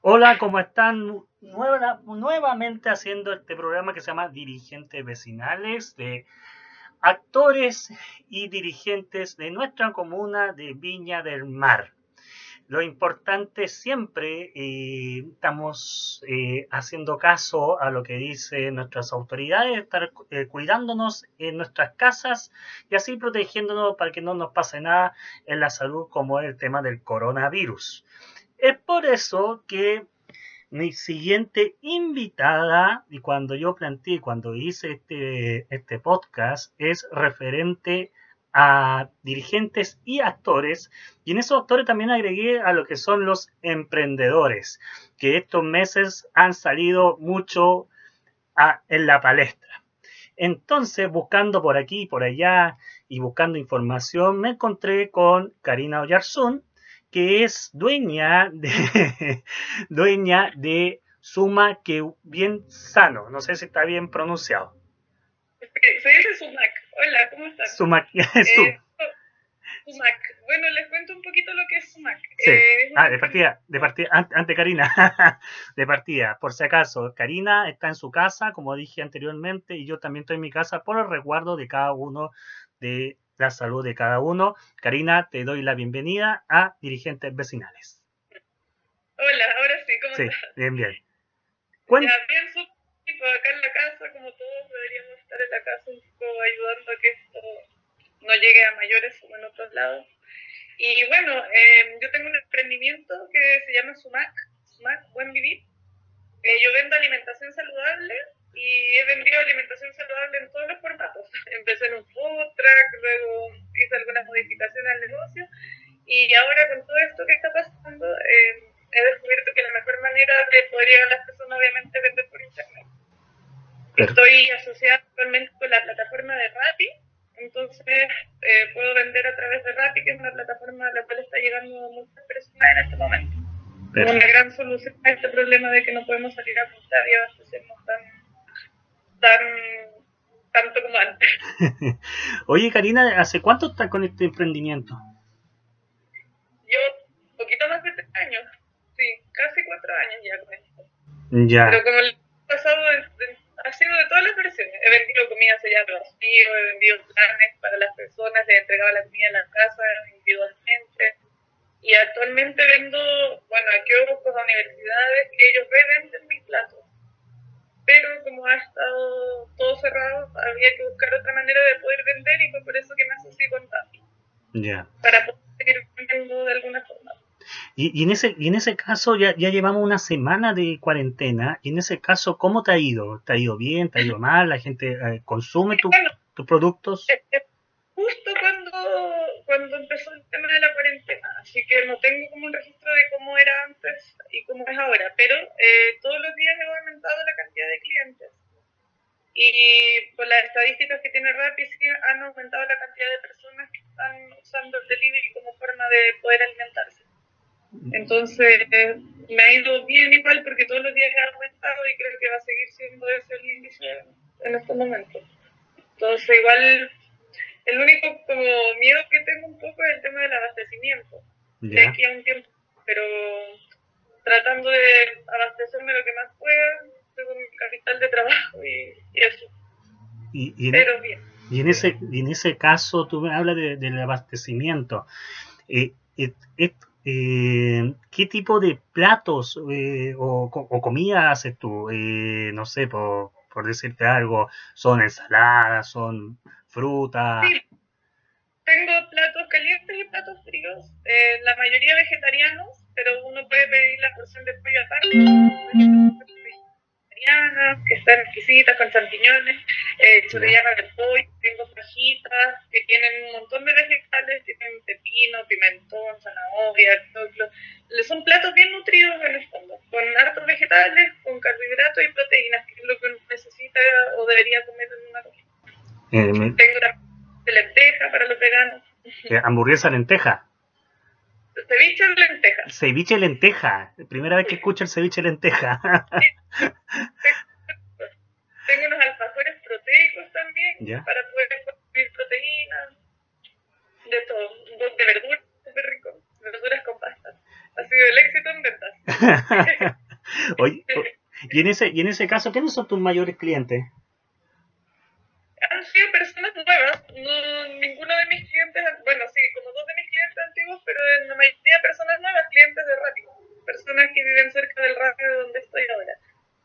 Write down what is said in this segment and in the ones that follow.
Hola, ¿cómo están? nuevamente haciendo este programa que se llama Dirigentes Vecinales de actores y dirigentes de nuestra comuna de Viña del Mar. Lo importante siempre, eh, estamos eh, haciendo caso a lo que dicen nuestras autoridades, estar eh, cuidándonos en nuestras casas y así protegiéndonos para que no nos pase nada en la salud como el tema del coronavirus. Es por eso que mi siguiente invitada, y cuando yo planteé, cuando hice este, este podcast, es referente a dirigentes y actores, y en esos actores también agregué a lo que son los emprendedores, que estos meses han salido mucho en la palestra. Entonces, buscando por aquí y por allá y buscando información, me encontré con Karina Oyarzún, que es dueña de, dueña de Suma que bien sano. No sé si está bien pronunciado. Se dice Sumac. Hola, ¿cómo estás? Sumac. Eh, Sumac. Bueno, les cuento un poquito lo que es Sumac. Sí. Eh, ah, de partida, de partida, ante Karina, de partida, por si acaso, Karina está en su casa, como dije anteriormente, y yo también estoy en mi casa por el resguardo de cada uno de la salud de cada uno. Karina, te doy la bienvenida a Dirigentes Vecinales. Hola, ahora sí, ¿cómo sí, estás? Bien, bien. Ya, bien, acá en la casa, como todos deberíamos estar en la casa un poco ayudando a que esto no llegue a mayores como en otros lados. Y bueno, eh, yo tengo un emprendimiento que se llama Sumac, Sumac Buen Vivir. Eh, yo vendo alimentación saludable y he vendido alimentación saludable en todos los formatos. Empecé en un food truck, luego hice algunas modificaciones al negocio y ahora con todo esto que está pasando eh, he descubierto que la mejor manera de poder llegar a las personas obviamente es vender por internet. Estoy asociada actualmente con la plataforma de Rappi, entonces eh, puedo vender a través de Rappi, que es una plataforma a la cual está llegando muchas personas en este momento. Una gran solución a este problema de que no podemos salir a comprar y abastecernos tan, tan tanto como antes. Oye, Karina, ¿hace cuánto estás con este emprendimiento? Yo, poquito más de tres años, sí, casi cuatro años ya con esto. Ya. Pero como el pasado ha sido de todas las versiones. He vendido comida sellada vacío, he vendido planes para las personas, les entregaba la comida en la casa individualmente. Y actualmente vendo, bueno, aquí busco a universidades que ellos revenden mis platos. Pero como ha estado todo cerrado, había que buscar otra manera de poder vender y fue por eso que me asocié con Tapi. Ya. Para poder seguir vendiendo de alguna forma. Y, y, en ese, y en ese caso ya, ya llevamos una semana de cuarentena. Y en ese caso, ¿cómo te ha ido? ¿Te ha ido bien? ¿Te ha ido mal? ¿La gente eh, consume tu, Bueno, tus productos? justo cuando, cuando empezó el tema de la así que no tengo como un registro de cómo era antes y cómo es ahora, pero eh, todos los días he aumentado la cantidad de clientes. Y por las estadísticas que tiene Rappi, sí han aumentado la cantidad de personas que están usando el delivery como forma de poder alimentarse. Entonces, eh, me ha ido bien igual porque todos los días he aumentado y creo que va a seguir siendo ese el índice en estos momentos. Entonces, igual, el único como miedo que tengo un poco es el tema del abastecimiento. De aquí a un tiempo, pero tratando de abastecerme lo que más pueda, según mi capital de trabajo y, y eso. Y, y, en, Pero bien. y en ese, y en ese caso, tú me hablas de- del abastecimiento. Eh, eh, eh, ¿Qué tipo de platos o, o comida haces tú? No sé, por, por decirte algo, ¿son ensaladas, son frutas? Sí. Tengo platos calientes y platos fríos, eh, la mayoría vegetarianos, pero uno puede pedir la porción de pollo aparte. Vegetarianas, que están exquisitas con champiñones, eh, de pollo, tengo fajitas que tienen un montón de vegetales, tienen pepino, pimentón, zanahoria, choclo. Son platos bien nutridos en el fondo, con hartos vegetales, con carbohidratos y proteínas, que es lo que uno necesita o debería comer en una comida. Tengo la lenteja para los veganos. eh, hamburguesa lenteja. Ceviche de lenteja. Ceviche lenteja. Primera vez que escucho el ceviche lenteja. Tengo unos alfajores proteicos también Ya. para poder consumir proteínas. De todo. De verduras, súper rico. Verduras con pasta. Ha sido el éxito en ventas. Oye, y en ese y en ese caso, ¿quiénes son tus mayores clientes? Han sido personas nuevas, no, ninguno de mis clientes, bueno, sí, como dos de mis clientes antiguos, pero en la mayoría personas nuevas, clientes de radio, personas que viven cerca del radio de donde estoy ahora.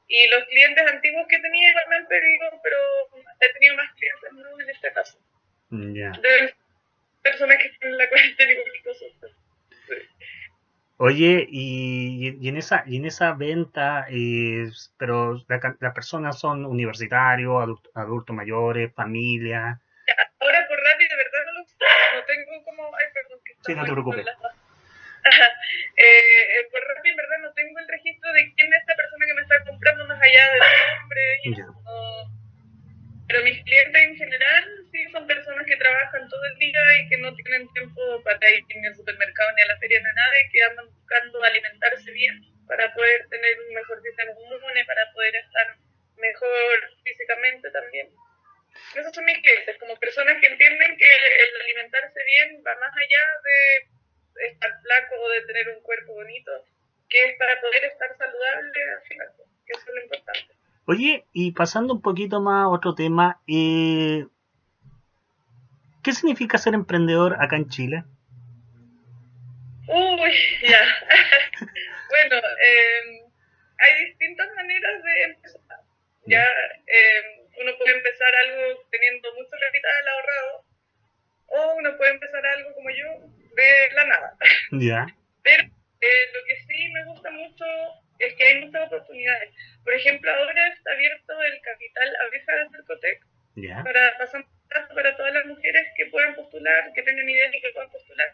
Y los clientes antiguos que tenía igualmente digo, pero he tenido más clientes nuevos en este caso. Ya. De personas que están en la cuarentena y nosotros. Oye, y, y, en esa y en esa venta, eh, pero las la personas son universitarios, adultos adulto mayores, familia. Ahora por rápido, de verdad no lo no tengo como, ay, perdón, que Sí, no te preocupes. eh, por rápido, en verdad no tengo el registro de quién es esta persona que me está comprando más allá del nombre. Y no- pero mis clientes en general sí son personas que trabajan todo el día y que no tienen tiempo para ir ni al supermercado ni a la feria ni a nada y que andan buscando alimentarse bien para poder tener un mejor sistema inmune, para poder estar mejor físicamente también. Esos son mis clientes, como personas que entienden que el alimentarse bien va más allá de estar flaco o de tener un cuerpo bonito, que es para poder estar saludable al final, que eso es lo importante. Oye, y pasando un poquito más a otro tema, eh, ¿qué significa ser emprendedor acá en Chile? Uy, ya. bueno, eh, hay distintas maneras de empezar. Ya, eh, uno puede empezar algo teniendo mucho capital ahorrado, o uno puede empezar algo como yo, de la nada. Ya, Pero eh, lo que sí me gusta mucho es que hay muchas oportunidades. Por ejemplo, ahora está abierto el capital abeja de Cercotec ya, para pasar para todas las mujeres que puedan postular, que tengan ideas y que puedan postular.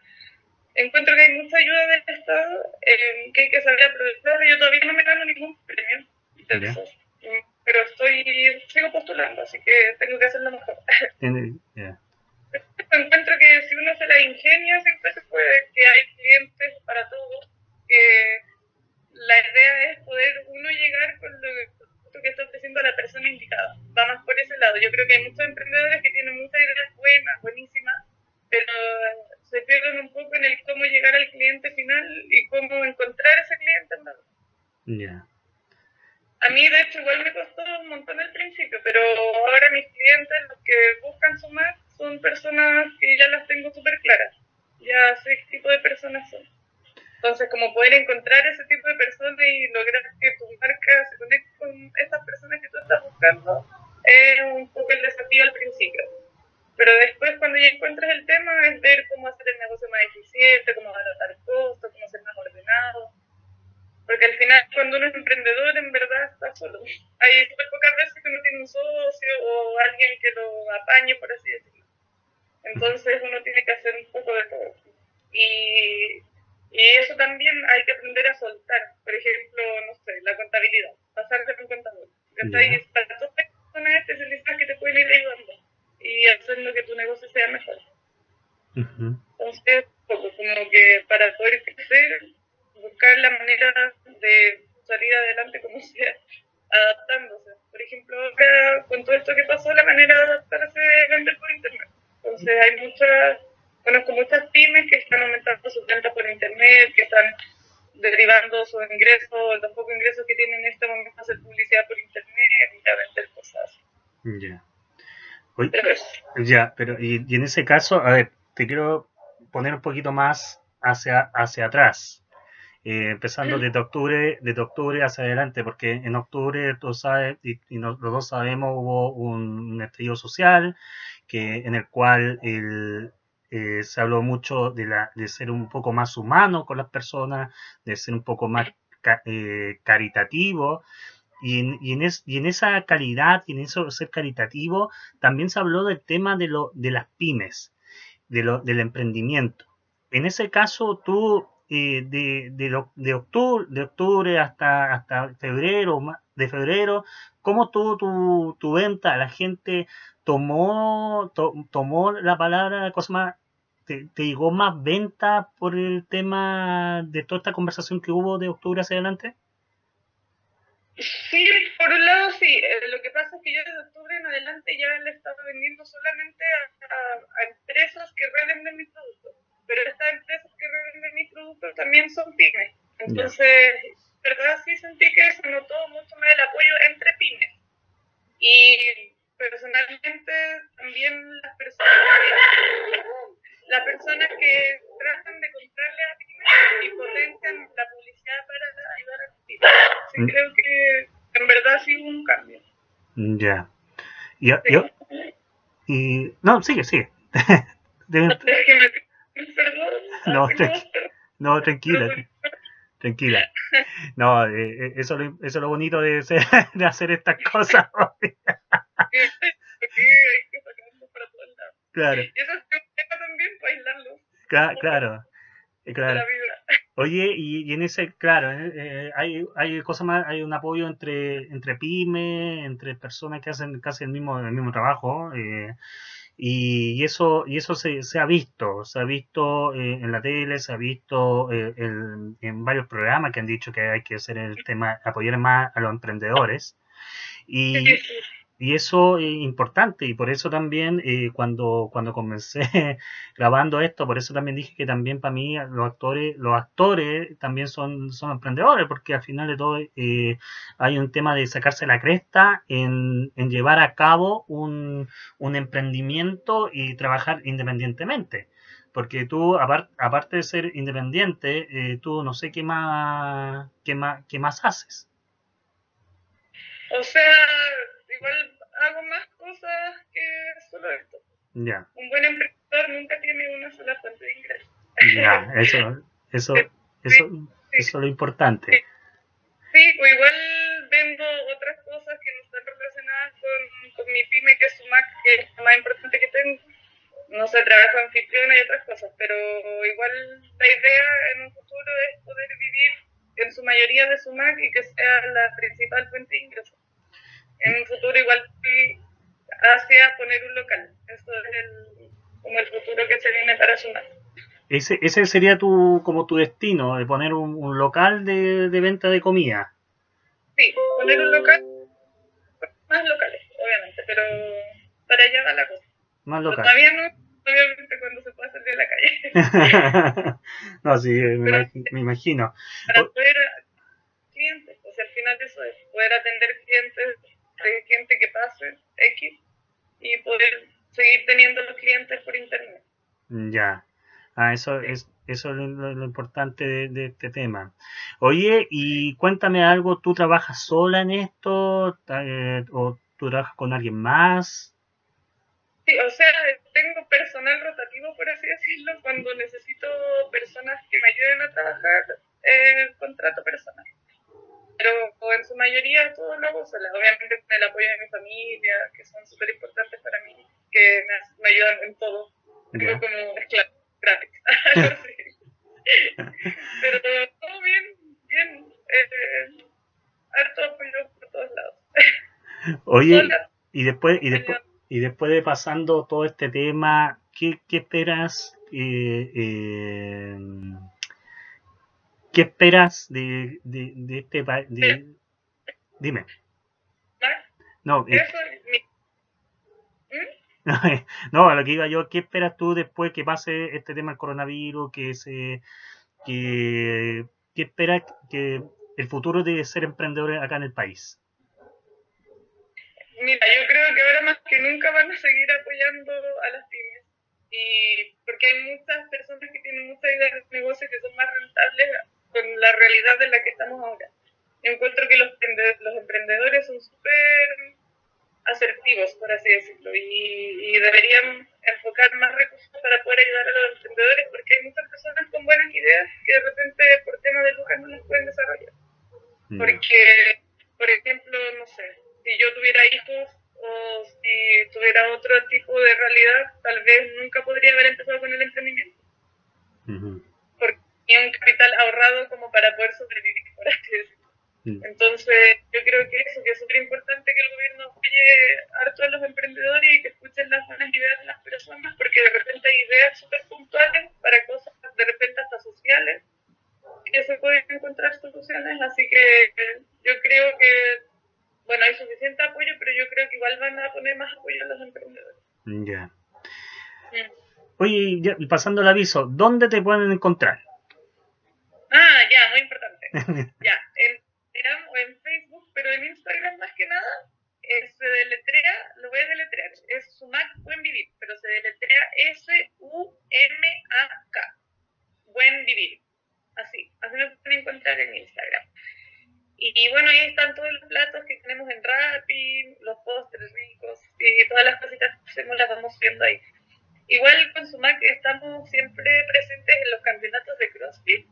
Encuentro que hay mucha ayuda del Estado eh, que hay que saber aprovechar. Yo todavía no me gano ningún premio esos, mm, pero estoy sigo postulando, así que tengo que hacerlo mejor. ya, Encuentro que si uno se la ingenia, siempre se puede, que hay clientes para todos, que la idea es poder uno llegar con lo lo que está ofreciendo a la persona indicada. Va más por ese lado. Yo creo que hay muchos emprendedores que tienen muchas ideas buenas, buenísimas, pero se pierden un poco en el cómo llegar al cliente final y cómo encontrar ese cliente. en verdad. ya. A mí, de hecho, igual me costó un montón al principio, pero ahora mis clientes, los que buscan sumar, son personas que ya las tengo súper claras. Ya sé qué tipo de personas son. Entonces, como poder encontrar ese tipo de personas y lograr que tu marca se conecte con estas personas que tú estás buscando, es un poco el desafío al principio. Pero después, cuando ya encuentras el tema, es ver cómo hacer el negocio más eficiente, cómo abaratar costos, cómo ser más ordenado. Porque al final, cuando uno es emprendedor, en verdad está solo. Hay súper pocas veces que uno tiene un socio o alguien que lo apañe, por así decirlo. Entonces uno tiene que hacer un poco de todo. Y, y eso también hay que aprender a soltar. Por ejemplo, no sé, la contabilidad. Pasar de un contador. ¿cachai? Para todas las personas especializadas que te pueden ir ayudando y haciendo que tu negocio sea mejor. Ujú. Entonces, poco, como que para poder crecer, buscar la manera de salir adelante como sea, adaptándose. Por ejemplo, ahora con todo esto que pasó, la manera de adaptarse es vender por internet. Entonces hay muchas, conozco muchas pymes que están aumentando sus ventas por internet, que están derivando sus ingresos, los pocos ingresos que tienen en este momento a hacer publicidad por internet y a vender cosas. Ya. Pero eso. ya, pero y, y en ese caso, a ver, te quiero poner un poquito más hacia, hacia atrás. Eh, empezando desde octubre, desde octubre hacia adelante, porque en octubre, tú sabes, y, y nos- los dos sabemos, hubo un, un estallido social que, en el cual el, eh, se habló mucho de, la, de ser un poco más humano con las personas, de ser un poco más eh, caritativo. Y en, y, en es- y en esa calidad y en eso ser caritativo, también se habló del tema de, lo, de las pymes, de lo, del emprendimiento. En ese caso, tú, eh, de, de, de octubre, de octubre hasta, hasta febrero, de febrero, ¿cómo tuvo tu, tu venta? ¿La gente tomó, to- tomó la palabra, cosa más, te, llegó más venta por el tema de toda esta conversación que hubo de octubre hacia adelante? Sí, por un lado sí. Eh, lo que pasa es que yo desde octubre en adelante ya le estaba vendiendo solamente a empresas que revenden mis productos. Pero estas empresas que revenden mis productos también son pymes. Entonces, sentí que se notó mucho más el apoyo entre pymes. Y personalmente también las personas que, las personas que tratan de comprarle a pymes y potencian la publicidad para ayudar a las pymes. Sí, mm. creo que en verdad sí hubo un cambio. Ya. Yo, yo, y, no, sigue, sigue. no, no, tranquila. Tranquila. No, eh, eh, eso, eso es lo bonito de, ser, de hacer estas cosas. claro. Y eso es también para aislarlo. claro. Eh, claro. Oye, y, en ese, claro, hay, hay cosas más, hay un apoyo entre, entre pymes, entre personas que hacen casi el mismo, el mismo trabajo. Eh, y, eso, y eso se, se ha visto, se ha visto eh, en la tele, se ha visto eh, en, varios programas que han dicho que hay que hacer el tema, apoyar más a los emprendedores. Y, y eso es importante y por eso también eh, cuando, cuando comencé grabando esto, por eso también dije que también para mí los actores, los actores también son, son emprendedores, porque al final de todo eh, hay un tema de sacarse la cresta en, en llevar a cabo un, un emprendimiento y trabajar independientemente. Porque tú, aparte de ser independiente, eh, tú no sé qué más, qué más, qué más haces. O sea, Ya. Un buen emprendedor nunca tiene una sola fuente de ingresos. Ya, eso, eso, eso, eso es lo importante. Sí, o igual vendo otras cosas que no están relacionadas con, con mi pyme, que es Sumac, que es lo más importante que tengo. No sé, trabajo anfitriona y otras cosas, pero igual la idea en un futuro es poder vivir en su mayoría de Sumac y que sea la principal fuente de ingresos en un futuro igual fui hacia poner un local. Eso es el, como el futuro que se viene para Sumar. Ese, ese sería tu, como tu destino, de poner un, un local de, de, venta de comida. Sí, poner un local, más locales, obviamente, pero para allá va la cosa. Más local. todavía no, obviamente cuando se pueda salir de la calle. no, sí, me, me imagino. Para poder clientes, o sea, al final eso es, poder atender clientes hay gente que pase X y poder seguir teniendo los clientes por internet. Ya. Ah, eso es eso es lo, importante de, este tema. Oye, y cuéntame algo, ¿tú trabajas sola en esto eh, o tú trabajas con alguien más? Sí, o sea, tengo personal rotativo, por así decirlo, cuando necesito personas que me ayuden a trabajar, eh, contrato personal pero en su mayoría todo lo hago sola. Obviamente con el apoyo de mi familia, que son súper importantes para mí, que me, ayudan en todo. Como gratis. pero todo bien, bien. Eh, harto apoyo por todos lados. Oye, y después, y después, y después de pasando todo este tema, ¿qué, qué esperas? Eh, eh, ¿Qué esperas de, de, de este país? Dime. No, eh, no, a lo que iba yo, ¿qué esperas tú después que pase este tema del coronavirus? Que se, que, ¿Qué esperas que el futuro de ser emprendedor acá en el país? Mira, yo creo que ahora más que nunca van a seguir apoyando a las pymes. Y porque hay muchas personas que tienen muchas ideas de negocio que son más rentables con la realidad en la que estamos ahora. Encuentro que los, los emprendedores son súper asertivos, por así decirlo, y, deberían enfocar más recursos para poder ayudar a los emprendedores, porque hay muchas personas con buenas ideas que de repente por tema de lucas no las pueden desarrollar. Mm. Porque, por ejemplo, no sé, si yo tuviera hijos o si tuviera otro tipo de realidad, tal vez nunca podría haber empezado con el emprendimiento y un capital ahorrado como para poder sobrevivir, por así decirlo. Mm. Entonces, yo creo que eso, que es súper importante que el gobierno apoye harto a los emprendedores y que escuchen las buenas ideas de las personas, porque de repente hay ideas súper puntuales para cosas de repente hasta sociales, que se pueden encontrar soluciones, así que yo creo que, bueno, hay suficiente apoyo, pero yo creo que igual van a poner más apoyo a los emprendedores. Ya. Mm. Oye, ya, pasando el aviso, ¿dónde te pueden encontrar? Ah, ya, muy importante. ya, Instagram o pero en Instagram más que nada se deletrea, lo voy a deletrear, es Sumac Buen Vivir, pero se deletrea S-U-M-A-K, Buen Vivir, así, así me pueden encontrar en Instagram. Y, bueno, ahí están todos los platos que tenemos en Rappi, los postres ricos y todas las cositas que hacemos las vamos viendo ahí. Igual con Sumac estamos siempre presentes en los campeonatos de CrossFit.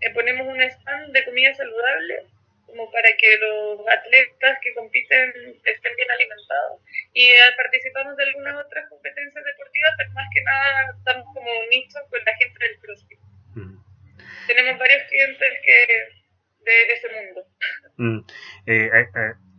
Eh, ponemos un stand de comida saludable como para que los atletas que compiten estén bien alimentados. Y eh, participamos de algunas otras competencias deportivas, pero más que nada estamos como nichos con la gente del CrossFit. Mm. Tenemos varios clientes que de ese mundo. Mm. Eh,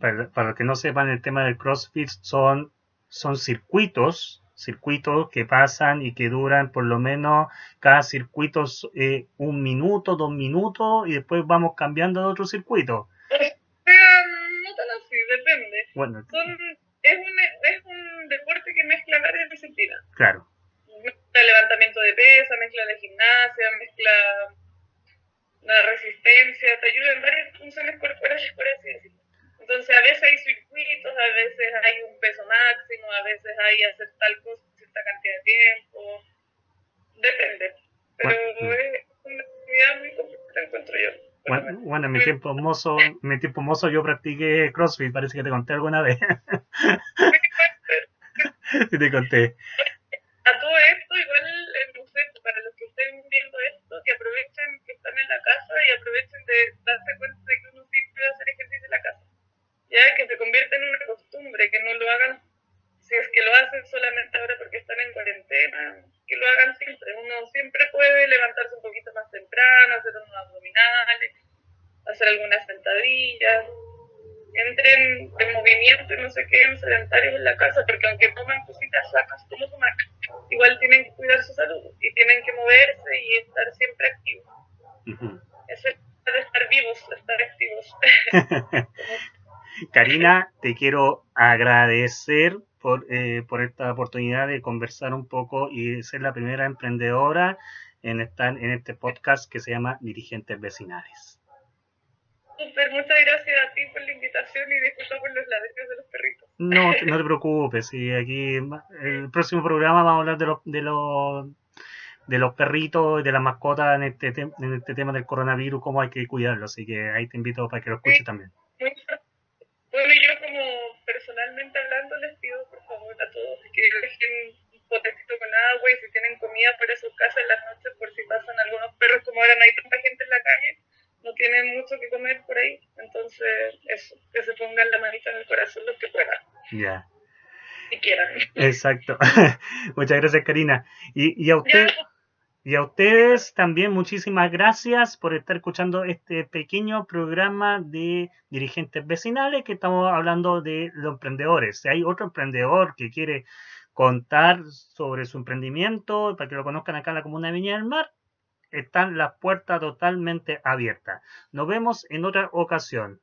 para, para los que no sepan, el tema del CrossFit son, son circuitos circuitos que pasan y que duran por lo menos cada circuito eh, un minuto, dos minutos y después vamos cambiando de otro circuito. no tan así, depende. Bueno, es, un, es un deporte que mezcla varias disciplinas. Claro. Mezcla levantamiento de pesa, mezcla de gimnasia, mezcla la resistencia, te ayuda en varias funciones corporales, por así decirlo. Entonces, a veces hay circuitos, a veces hay un peso máximo, a veces hay hacer tal cosa cierta cantidad de tiempo. Depende. Pero es una actividad muy complicada, encuentro yo. Bueno, bueno, en mi tiempo mozo, mi tiempo mozo yo practiqué CrossFit, parece que te conté alguna vez. sí te conté. A todo esto, igual, no sé, para los que estén viendo esto, que aprovechen que están en la casa y aprovechen de darse cuenta de que ya que se convierte en una costumbre, que no lo hagan, si es que lo hacen solamente ahora porque están en cuarentena, que lo hagan siempre. Uno siempre puede levantarse un poquito más temprano, hacer unos abdominales, hacer algunas sentadillas, entren en movimiento y no se queden sedentarios en la casa, porque aunque coman cositas sacas como tomar, igual tienen que cuidar su salud y tienen que moverse y estar siempre activos. Eso es de estar vivos, estar activos. Karina, te quiero agradecer por, eh, por esta oportunidad de conversar un poco y ser la primera emprendedora en, estar en este podcast que se llama Dirigentes Vecinales. Super, muchas gracias a ti por la invitación y disculpa por los ladrillos de los perritos. No, no te preocupes, y aquí el próximo programa vamos a hablar de los, de los de los perritos y de las mascotas en este, en este tema del coronavirus, cómo hay que cuidarlo. Así que ahí te invito para que lo escuches también. Bueno, yo como personalmente hablando les pido por favor a todos que dejen un potecito con agua y si tienen comida para sus casas en las noches por si pasan algunos perros, como ahora no hay tanta gente en la calle, no tienen mucho que comer por ahí, entonces eso, que se pongan la manita en el corazón los que puedan. Ya. Si quieran. Exacto. Muchas gracias, Karina. Y, y a usted... Pues, y a ustedes también muchísimas gracias por estar escuchando este pequeño programa de dirigentes vecinales que estamos hablando de los emprendedores. Si hay otro emprendedor que quiere contar sobre su emprendimiento para que lo conozcan acá en la comuna de Viña del Mar, están las puertas totalmente abiertas. Nos vemos en otra ocasión.